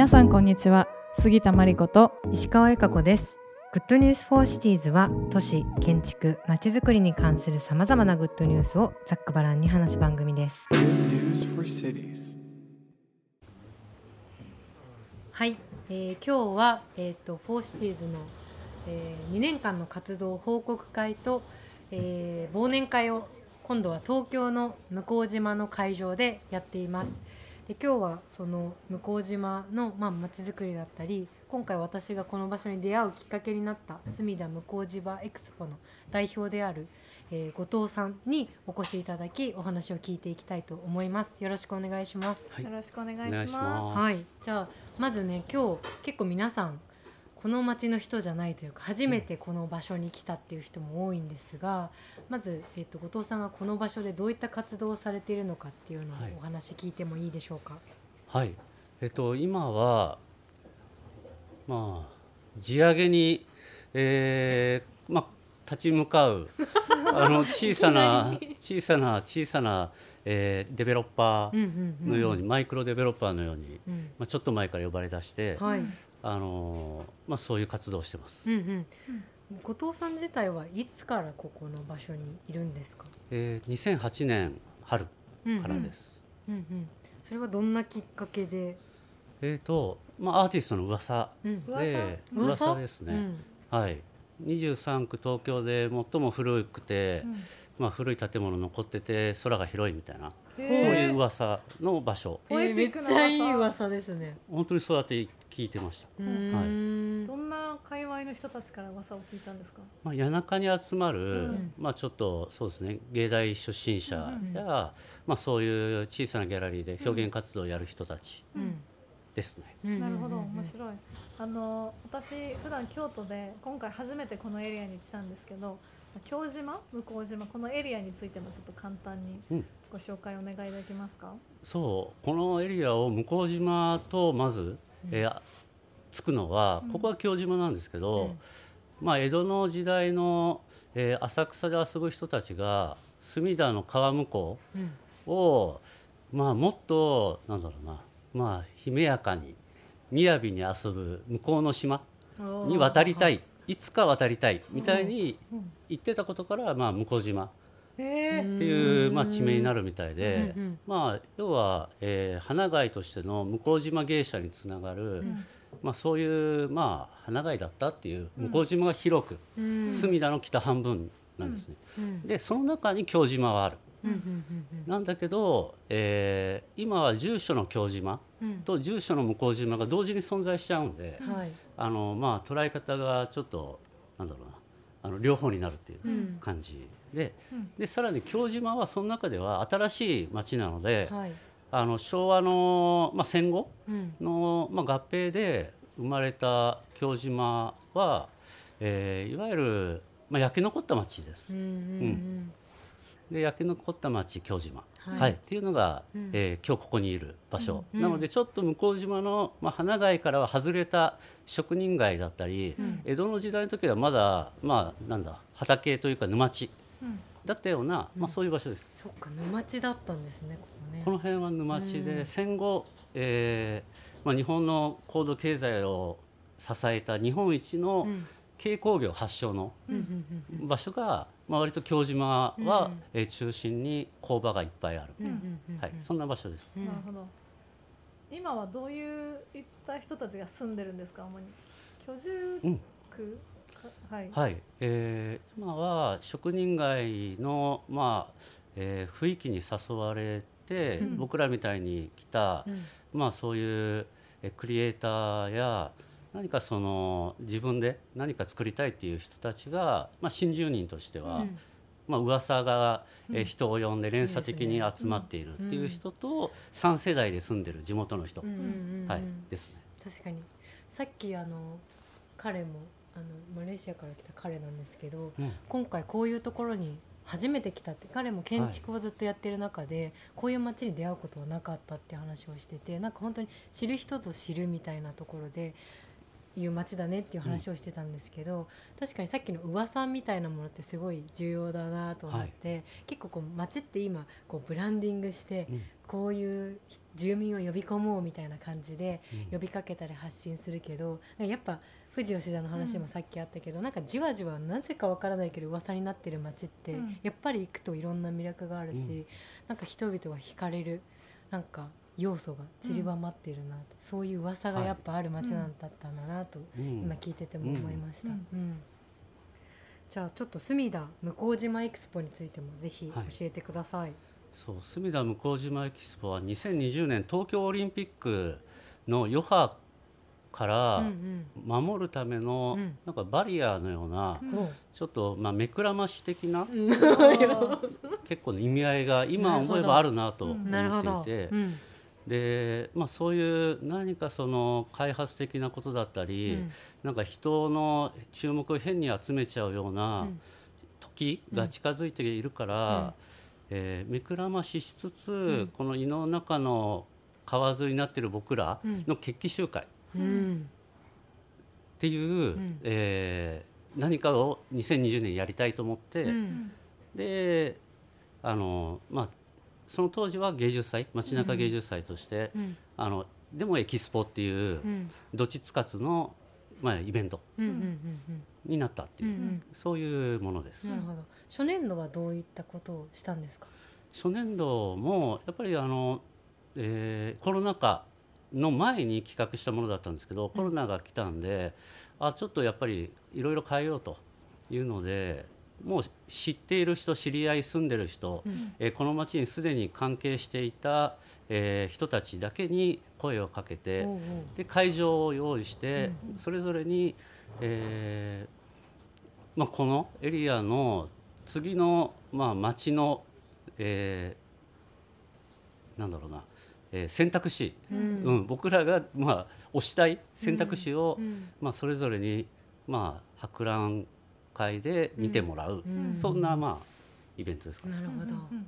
皆さんこんにちは。杉田真理子と石川恵香子です。 Good News for Cities は都市建築まちづくりに関するさまざまなグッドニュースをざっくばらんに話す番組です。はい、えー、今日はえっ、ー、と for Cities の、えー、2年間の活動報告会と、えー、忘年会を今度は東京の向島の会場でやっていますで今日はその向島のまあ街づくりだったり今回私がこの場所に出会うきっかけになった隅田向島エクスポの代表である、えー、後藤さんにお越しいただきお話を聞いていきたいと思います。よろしくお願いします、はい、よろしくお願いします。はい。じゃあまずね今日結構皆さんこの町の人じゃないというか初めてこの場所に来たっていう人も多いんですが、まず、えーと、後藤さんがこの場所でどういった活動をされているのかっていうのをお話聞いてもいいでしょうか？はい、えっ、ー、と今はまあ地上げに、えー、まあ立ち向かう あの小さな小さな小さな、えー、デベロッパーのように、マイクロデベロッパーのように、うん、まあ、ちょっと前から呼ばれ出して、はい、あのまあ、そういう活動をしてます、うんうん。後藤さん自体はいつからここの場所にいるんですか、えー、2008年春からです、うんうん。うんうん、それはどんなきっかけで？えっ、ー、と、まあ、アーティストの噂で、うん、噂？ですね、うん、はい。23区東京で最も古くて、うん、まあ、古い建物残ってて空が広いみたいなそういう噂の場所、えー、めっちゃいい噂ですね。本当にそうやって聞いてました。はい。どんな界隈の人たちから噂を聞いたんですか？まあ谷中に集まる、うん、まあちょっとそうですね。芸大出身者や、うん、まあそういう小さなギャラリーで表現活動をやる人たち。ですね、なるほど。面白い。あの私普段京都で今回初めてこのエリアに来たんですけど京島？向島？このエリアについてもちょっと簡単にご紹介お願いできますか、うん、そう。このエリアを向島とまずえー、つくのはここは京島なんですけど、まあ、江戸の時代の、えー、浅草で遊ぶ人たちが隅田の川向こうを、まあ、もっとなんだろうな、まあ、姫やかに雅に遊ぶ向こうの島に渡りたい。いつか渡りたいみたいに言ってたことから、まあ、向島っていう、まあ、地名になるみたいで、まあ、要は、えー、花街としての向島芸者につながる、まあ、そういう、まあ、花街だったっていう向島が広く、隅田の北半分なんですね。でその中に京島はある。なんだけど、えー、今は住所の京島と住所の向島が同時に存在しちゃうんで、あのまあ、捉え方がちょっとなんだろうなあの両方になるっていう感じ。でうん、でさらに京島はその中では新しい町なので、はい、あの昭和の、まあ、戦後の、まあ、合併で生まれた京島は、えー、いわゆる、まあ、焼け残った町です。うん、うんで焼け残った町京島、はい、はい、っていうのが、うん、えー、今日ここにいる場所、うん、なのでちょっと向島の、まあ、花街からは外れた職人街だったり、うん、江戸の時代の時はまだまあなんだ畑というか沼地だったような、まあ、そういう場所です。そっか沼地だったんですねここね。この辺は沼地で、戦後、えーまあ、日本の高度経済を支えた日本一の軽工業発祥の場所が、まあ、割と京島は、え中心に工場がいっぱいある、はい、そんな場所です。なるほど。今はどういういった人たちが住んでるんですか主に？居住区、はい、はい、えー、今は職人街の、まあえー、雰囲気に誘われて、うん、僕らみたいに来た、うん、まあ、そういうクリエイターや何かその自分で何か作りたいっていう人たちが、まあ、新住人としては、うん、まあ噂が、え人を呼んで連鎖的に集まっているっていう人と3世代で住んでる地元の人、はい、ですね。確かに。さっきあの彼もあのマレーシアから来た彼なんですけど、うん、今回こういうところに初めて来たって彼も建築をずっとやってる中で、はい、こういう街に出会うことはなかったって話をしててなんか本当に知る人ぞ知るみたいなところでいう街だねっていう話をしてたんですけど、確かにさっきの噂みたいなものってすごい重要だなと思って、結構こう街って今こうブランディングして、うん。こういう住民を呼び込もうみたいな感じでうん。呼びかけたり発信するけどやっぱ富士吉田の話もさっきあったけど、なんかじわじわなぜかわからないけど噂になってる街って、うん。やっぱり行くといろんな魅力があるし、うん。なんか人々が惹かれる。なんか要素が散りばまってるなと、そういう噂がやっぱある街なんだったんだなと、うん。今聞いてても思いました。じゃあちょっと隅田向島エクスポについてもぜひはい。教えてください。そう隅田向島エキスポは2020年東京オリンピックの余波からうん守るためのうん。なんかバリアのようなちょっとまあ目くらまし的なうん。結構の意味合いが今思えばあるなと思っ。ていてうんでまあそういう何かその開発的なことだったりうん。なんか人の注目を変に集めちゃうよううなん。時が近づいているから、えー目くらまししつつ、ん。この胃の中の川沿いになっている僕らうん。の決起集会っうん。ていう、ん。えー何かを2020年やりたいと思って、うん。であのまあその当時は芸術祭街中芸術祭として、うんあのでもエキスポっていううんどっちつかずの、まあ、イベントになったっていう、うんうんそういうものです。なるほど。初年度はどういったことをしたんですか？初年度もやっぱりあの、えーコロナ禍の前に企画したものだったんですけど、コロナが来たんであちょっとやっぱりいろいろ変えようというのでもう知っている人知り合い住んでる人、うん。えーこの町にすでに関係していた、えー人たちだけに声をかけて、おうおう。で会場を用意して、うん。それぞれに、えーまあ、このエリアの次の、まあ、町の、えーなんだろうな、えー選択肢、ううんん僕らが、まあ、推したい選択肢を、うん。まあ、それぞれに、まあ、博覧会で見てもらう、うん。そんな、まあ、イベントですかね。なるほど。うんうんうん。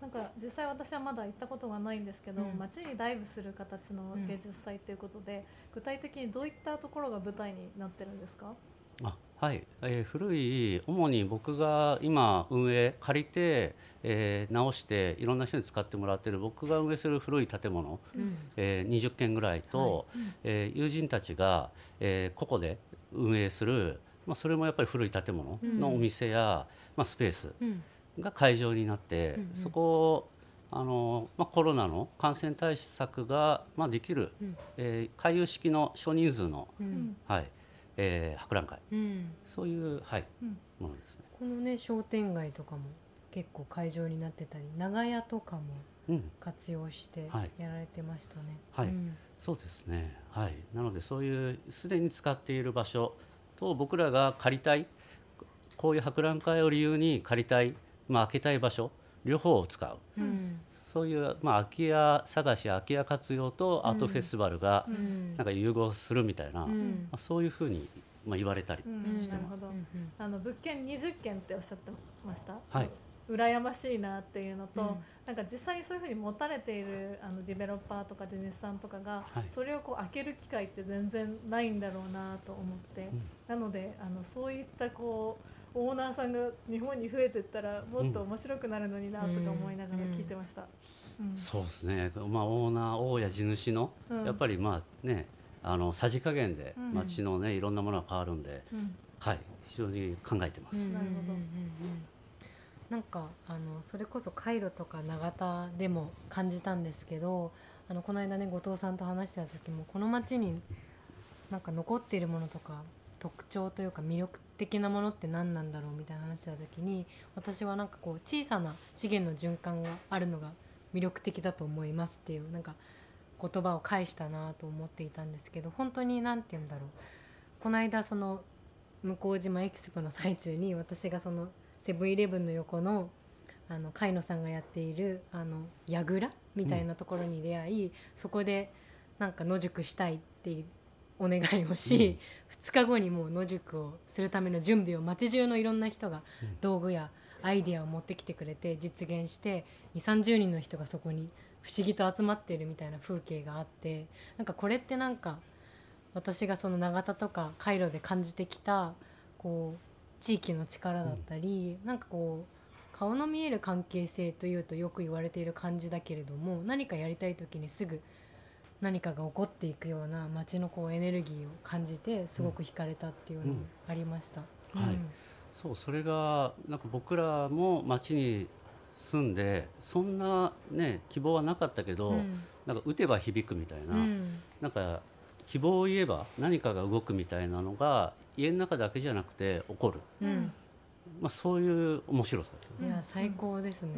なんか実際私はまだ行ったことがないんですけど、うん。街にダイブする形の芸術祭ということで、具体的にどういったところが舞台になってるんですか？あはい、えー古い主に僕が今運営借りて、えー直していろんな人に使ってもらってる僕が運営する古い建物、うん。えー20軒ぐらいと、えー友人たちが、えー個々で運営する、まあ、それもやっぱり古い建物のお店や、まあ、スペースうん。が会場になって、そこをあの、まあ、コロナの感染対策が、まあ、できる、うん。えー回遊式の少人数の、はいえー博覧会。うん。そういう、はいうん。ものですね。このね商店街とかも結構会場になってたり長屋とかもうん、活用してはい。やられてましたね。はい。うん。そうですね。はい。なのでそういうすでに使っている場所と僕らが借りたいこういう博覧会を理由に借りたい、まあ開けたい場所両方を使う。うんそういうまあ空き家探し空き家活用とアートフェスティバルがなんか融合するみたいな、まうんあ、そういうふうにまあ言われたり、うんうんなるほど。うんあの物件20件っておっしゃってました？はい。羨ましいなっていうのと、うん。なんか実際にそういうふうに持たれているあのディベロッパーとか地主さんとかが、はい。それをこう開ける機会って全然ないんだろうなと思って、うん。なのであのそういったこうオーナーさんが日本に増えてったらもっと面白くなるのになとか思いながら聞いてました。うん。そうですね。まあオーナー大家地主の、うん。やっぱりまあねあのさじ加減でうん。街のねいろんなものが変わるんで、うん。はい。非常に考えてます。うん。なるほどなんかあのそれこそカイロとか長田でも感じたんですけどあのこの間ね後藤さんと話してた時もこの町になんか残っているものとか特徴というか魅力的なものって何なんだろうみたいな話した時に私はなんかこう小さな資源の循環があるのが魅力的だと思いますっていうなんか言葉を返したなと思っていたんですけど本当に何て言うんだろう。この間その向島エキスポの最中に私がそのセブンイレブンの横のあの海野さんがやっているあの櫓みたいなところに出会い、そこでなんか野宿したいってお願いをし、2日後にもう野宿をするための準備を街中のいろんな人がうん。道具やアイデアを持ってきてくれて実現して2 3 0人の人がそこに不思議と集まっているみたいな風景があってなんかこれってなんか私がその永田とかカイロで感じてきたこう地域の力だったり、なんかこう顔の見える関係性というとよく言われている感じだけれども何かやりたい時にすぐ何かが起こっていくような街のこうエネルギーを感じてすごく惹かれたっていうのもありました。うん。はいそうそれがなんか僕らも町に住んでそんなね希望はなかったけど、うん。なんか打てば響くみたいな、うん。なんか希望を言えば何かが動くみたいなのが家の中だけじゃなくて起こる、うんまあ、そういう面白さですよね。いや最高ですね。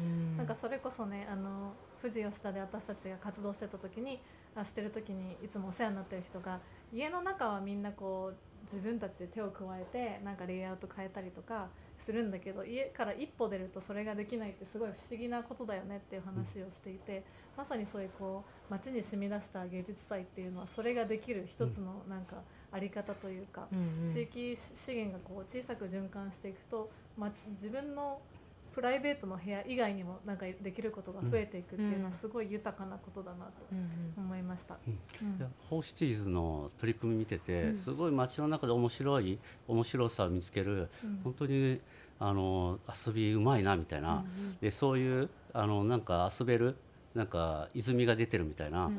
うんなんかそれこそねあの富士吉田で私たちが活動してた時にあしてる時にいつもお世話になってる人が家の中はみんなこう自分たちで手を加えてなんかレイアウト変えたりとかするんだけど家から一歩出るとそれができないってすごい不思議なことだよねっていう話をしていて、まさにそういうこう街に染み出した芸術祭っていうのはそれができる一つのなんかあり方というか、うんうん。地域資源がこう小さく循環していくと、まあ、自分のプライベートの部屋以外にもなんかできることが増えていくっていうのはすごい豊かなことだなとうんうん。思いました。うん。ホーシティーズの取り組み見てて、うん。すごい街の中で面白い面白さを見つけるうん。本当にあの遊びうまいなみたいな、でそういうあのなんか遊べるなんか泉が出てるみたいな、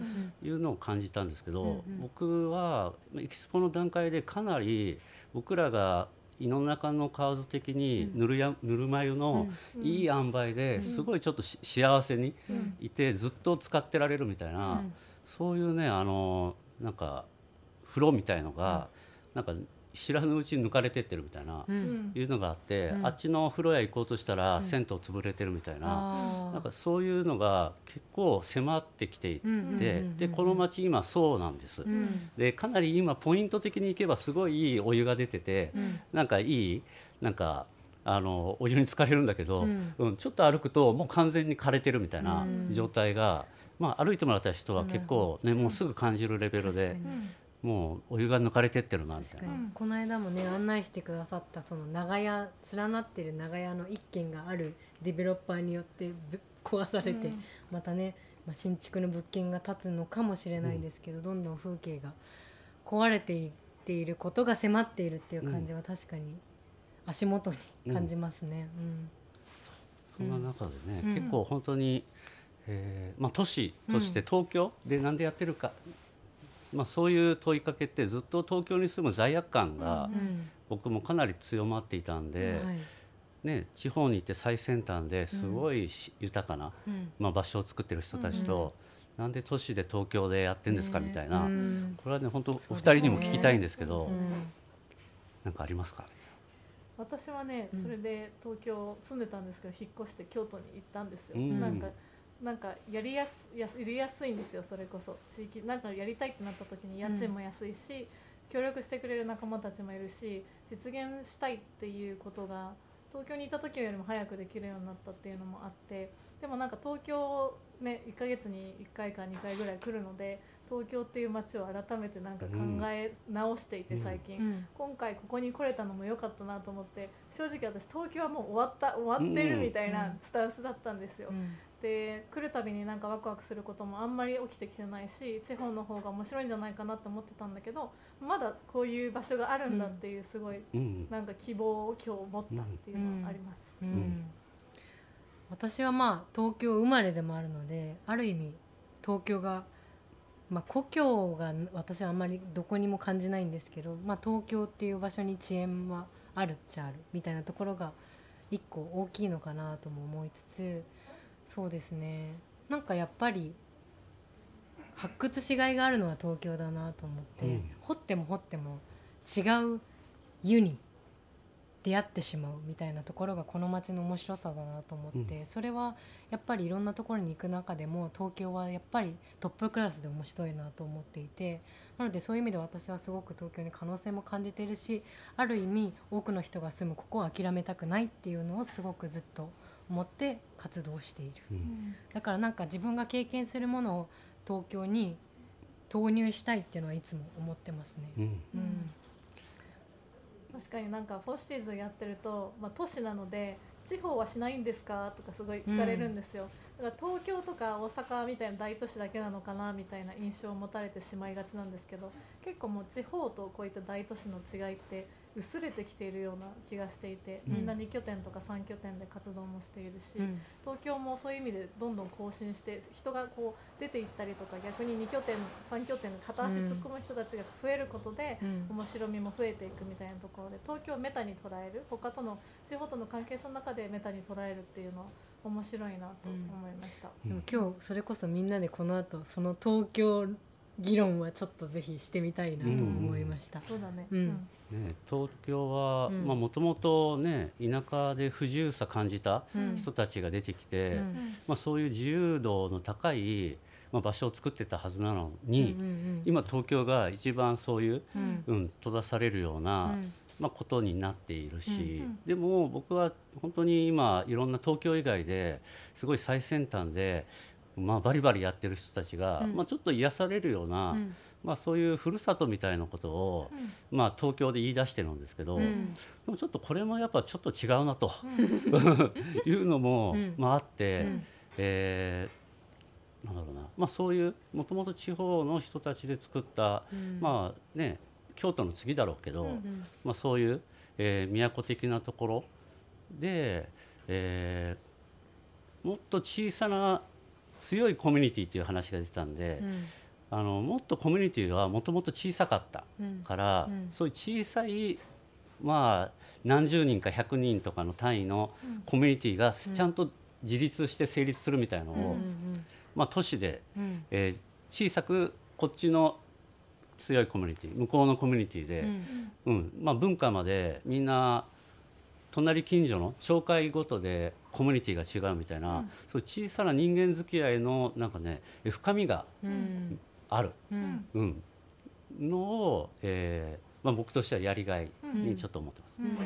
いうのを感じたんですけど、僕はエキスポの段階でかなり僕らが胃の中の蛙的にぬるや、ぬるま湯のうん。いい塩梅ですごいちょっとし幸せにうん。いてずっと使ってられるみたいな、うん。そういうねあのなんか風呂みたいのが、なんか知らぬうちに抜かれてってるみたいな、ううん。んいうのがあって、うん。あっちの風呂屋行こうとしたら、うん。銭湯潰れてるみたいな。あー。なんかそういうのが結構迫ってきていて、うんうんうんうんでこの町今そうなんです、うん。でかなり今ポイント的にいけばすごいいいお湯が出てて、うん。なんかいいなんかあのお湯に浸かれるんだけど、うん。うんちょっと歩くともう完全に枯れてるみたいなうん。状態が、まあ、歩いてもらった人は結構、ね、もうすぐ感じるレベルでもうお湯が抜かれてってるなみたいな。この間もね案内してくださったその長屋連なってる長屋の一軒があるデベロッパーによってぶ壊されて、うん。またね、まあ、新築の物件が建つのかもしれないですけど、どんどん風景が壊れていっていることが迫っているっていう感じは確かに足元に感じますね。そんな中でね、うん。結構本当に、えーまあ、都市として東京でなんでやってるか、まあ、そういう問いかけってずっと東京に住む罪悪感が僕もかなり強まっていたんで、はい。ね、地方に行って最先端ですごいし豊かな、うん。まあ、場所を作ってる人たちと、なんで都市で東京でやってんですかみたいな、うん。これはね本当お二人にも聞きたいんですけど、なんかありますか？私はねうん。それで東京住んでたんですけど引っ越して京都に行ったんですよ、うん。なんかなんかやりやすやりやすいんですよそれこそ。地域なんかやりたいってなった時に家賃も安いし、協力してくれる仲間たちもいるし実現したいっていうことが東京にいた時よりも早くできるようになったっていうのもあってでもなんか東京ね1ヶ月に1回か2回ぐらい来るので東京っていう街を改めてなんか考え直していてうん。最近、うん今回ここに来れたのも良かったなと思って正直私東京はもう終わった終わってるみたいなスタンスだったんですよ、うんで来るたびになんかワクワクすることもあんまり起きてきてないし地方の方が面白いんじゃないかなと思ってたんだけどまだこういう場所があるんだっていうすごいうん。なんか希望を今日持ったっていうのはあります。うん。ん。私はまあ東京生まれでもあるのである意味東京が、まあ、故郷が私はあんまりどこにも感じないんですけど、まあ、東京っていう場所に遅延はあるっちゃあるみたいなところが一個大きいのかなとも思いつつそうですね。なんかやっぱり発掘しがいがあるのは東京だなと思って、うん。掘っても掘っても違う湯に出会ってしまうみたいなところがこの街の面白さだなと思って、それはやっぱりいろんなところに行く中でも東京はやっぱりトップクラスで面白いなと思っていてなのでそういう意味で私はすごく東京に可能性も感じているしある意味多くの人が住むここを諦めたくないっていうのをすごくずっと思って活動している。うん。だからなんか自分が経験するものを東京に投入したいっていうのはいつも思ってますね。うん。うん。確かになんか for Cities をやってると、まあ、都市なので地方はしないんですか？とかすごい聞かれるんですよ、だか東京とか大阪みたいな大都市だけなのかなみたいな印象を持たれてしまいがちなんですけど結構もう地方とこういった大都市の違いって薄れてきているような気がしていてみんな2拠点とか3拠点で活動もしているし、うん。東京もそういう意味でどんどん更新して人がこう出ていったりとか逆に2拠点3拠点で片足突っ込む人たちが増えることで、うん。面白みも増えていくみたいなところで東京をメタに捉える他との地方との関係性の中でメタに捉えるっていうのは面白いなと思いました。でも今日それこそみんなでこの後その東京議論はちょっとぜひしてみたいなと思いました。そうだね、うんね、東京はうん。もともとね田舎で不自由さ感じたうん。人たちが出てきて、うん。まあ、そういう自由度の高い、まあ、場所を作ってたはずなのに、うんうん。今東京が一番そういう、うん。うん、閉ざされるような、うん。まあ、ことになっているし、うんうん。でも僕は本当に今いろんな東京以外ですごい最先端で、まあ、バリバリやってる人たちが、うん。まあ、ちょっと癒されるような、うんまあ、そういうふるさとみたいなことを、まあ、東京で言い出してるんですけど、うん。でもちょっとこれもやっぱちょっと違うなと、いうのも、うん。まあ、あって、うん。えーなんだろうな、まあ、そういうもともと地方の人たちで作った、うん。まあね京都の次だろうけど、うんまあ、そういう、えー都的なところで、えーもっと小さな強いコミュニティっていう話が出てたんで、うんあのもっとコミュニティがもともと小さかったうんから、うん。そういう小さいまあ何十人か100人とかの単位のコミュニティがちゃんと自立して成立するみたいなのを、うんまあ、都市で、うん。えー小さくこっちの強いコミュニティ向こうのコミュニティで、うん。うん。まあ、文化までみんな隣近所の町会ごとでコミュニティが違うみたいな、そういう小さな人間付き合いのなんかね深みがうんある、うん。うん、のを、えーまあ、僕としてはやりがいにちょっと思ってます。うん。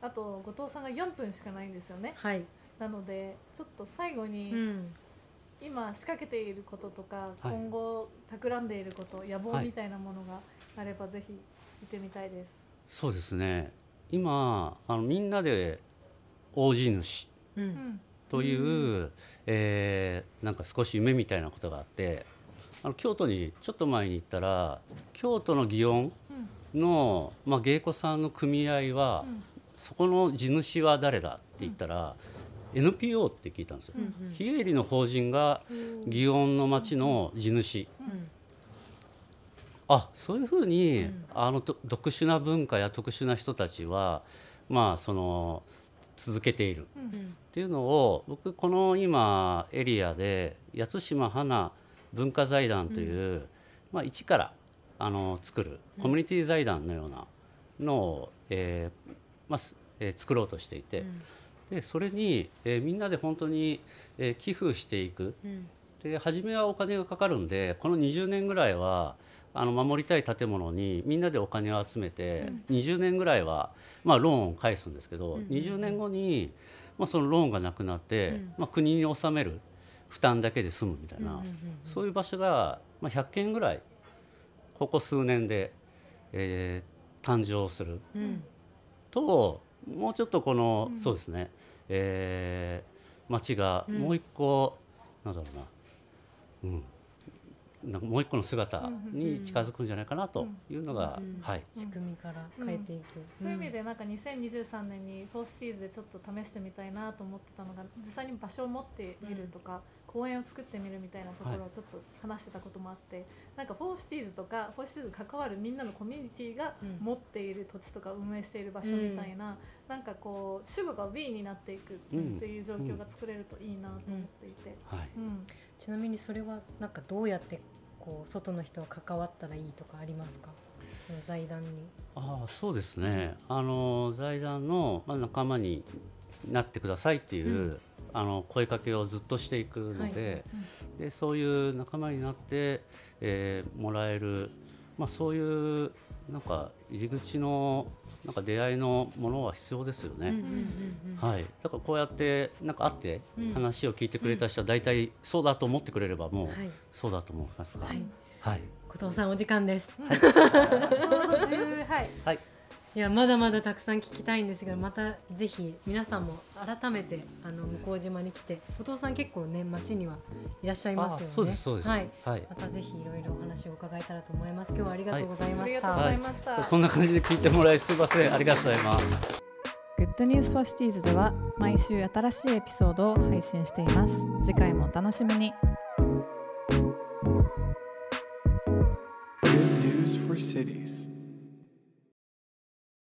あと後藤さんが4分しかないんですよね。はい。なのでちょっと最後に、うん。今仕掛けていることとか、はい。今後企んでいること野望はい。みたいなものがあればぜひ聞いてみたいです。そうですね。今あのみんなで大地主ううん。んという、えーなんか少し夢みたいなことがあってあの京都にちょっと前に行ったら京都の祇園うん。の、まあ、芸妓さんの組合は、うん。そこの地主は誰だって言ったら、NPO って聞いたんですよ。うん非営利の法人が祇園の町の地主、うん。あそういうふうに、うん。あのと特殊な文化や特殊な人たちはまあその続けている。うん。っていうのを僕この今エリアで八島花文化財団という、まあ、一からあの作るコミュニティ財団のようなのを、えーまあすえー作ろうとしていて、でそれに、えーみんなで本当に、えー寄付していく。うん。で初めはお金がかかるんでこの20年ぐらいはあの守りたい建物にみんなでお金を集めて、20年ぐらいは、まあ、ローンを返すんですけど、うん。うん20年後に、まあ、そのローンがなくなって、うん。まあ、国に納める負担だけで済むみたいな、うんうんうんそういう場所が、まあ、100件ぐらいここ数年で、えー誕生する。うん。ともうちょっとこの、そうですね、えー町がもう一個、なんだろうな、うん、なんかもう一個の姿に近づくんじゃないかなというのが、うん。はい、仕組みから変えていく、そういう意味でなんか2023年に for Cities でちょっと試してみたいなと思ってたのが実際に場所を持ってみるとか、公園を作ってみるみたいなところをちょっと話してたこともあって、なんか for Cities とか for Cities に関わるみんなのコミュニティがうん持っている土地とか運営している場所みたいな、なんかこう主語が We になっていくっていう状況が作れるといいなと思っていて。はい。うんちなみにそれはなんかどうやってこう外の人が関わったらいいとかありますか？その財団に。ああそうですね、あの財団の、まあ、仲間になってくださいっていう、うあの声かけをずっとしていくので,、でそういう仲間になって、えーもらえる、まあ、そういうなんか入り口のなんか出会いのものは必要ですよね。はい、だからこうやってなんか会ってうん。話を聞いてくれた人は大体そうだと思ってくれればもうはい。そうだと思いますが、はい。はい、後藤さんお時間です。ちょうど10はい。はい、いやまだまだたくさん聞きたいんですがまたぜひ皆さんも改めてあの向島に来てお父さん結構ね町にはいらっしゃいますよね。そうですそうです。はい、はい。またぜひいろいろお話を伺えたらと思います。今日はありがとうございました、ありがとうございました、こんな感じで聞いてもらいすいません。ありがとうございます。 Good News for Cities では毎週新しいエピソードを配信しています。次回もお楽しみに。Good news for cities.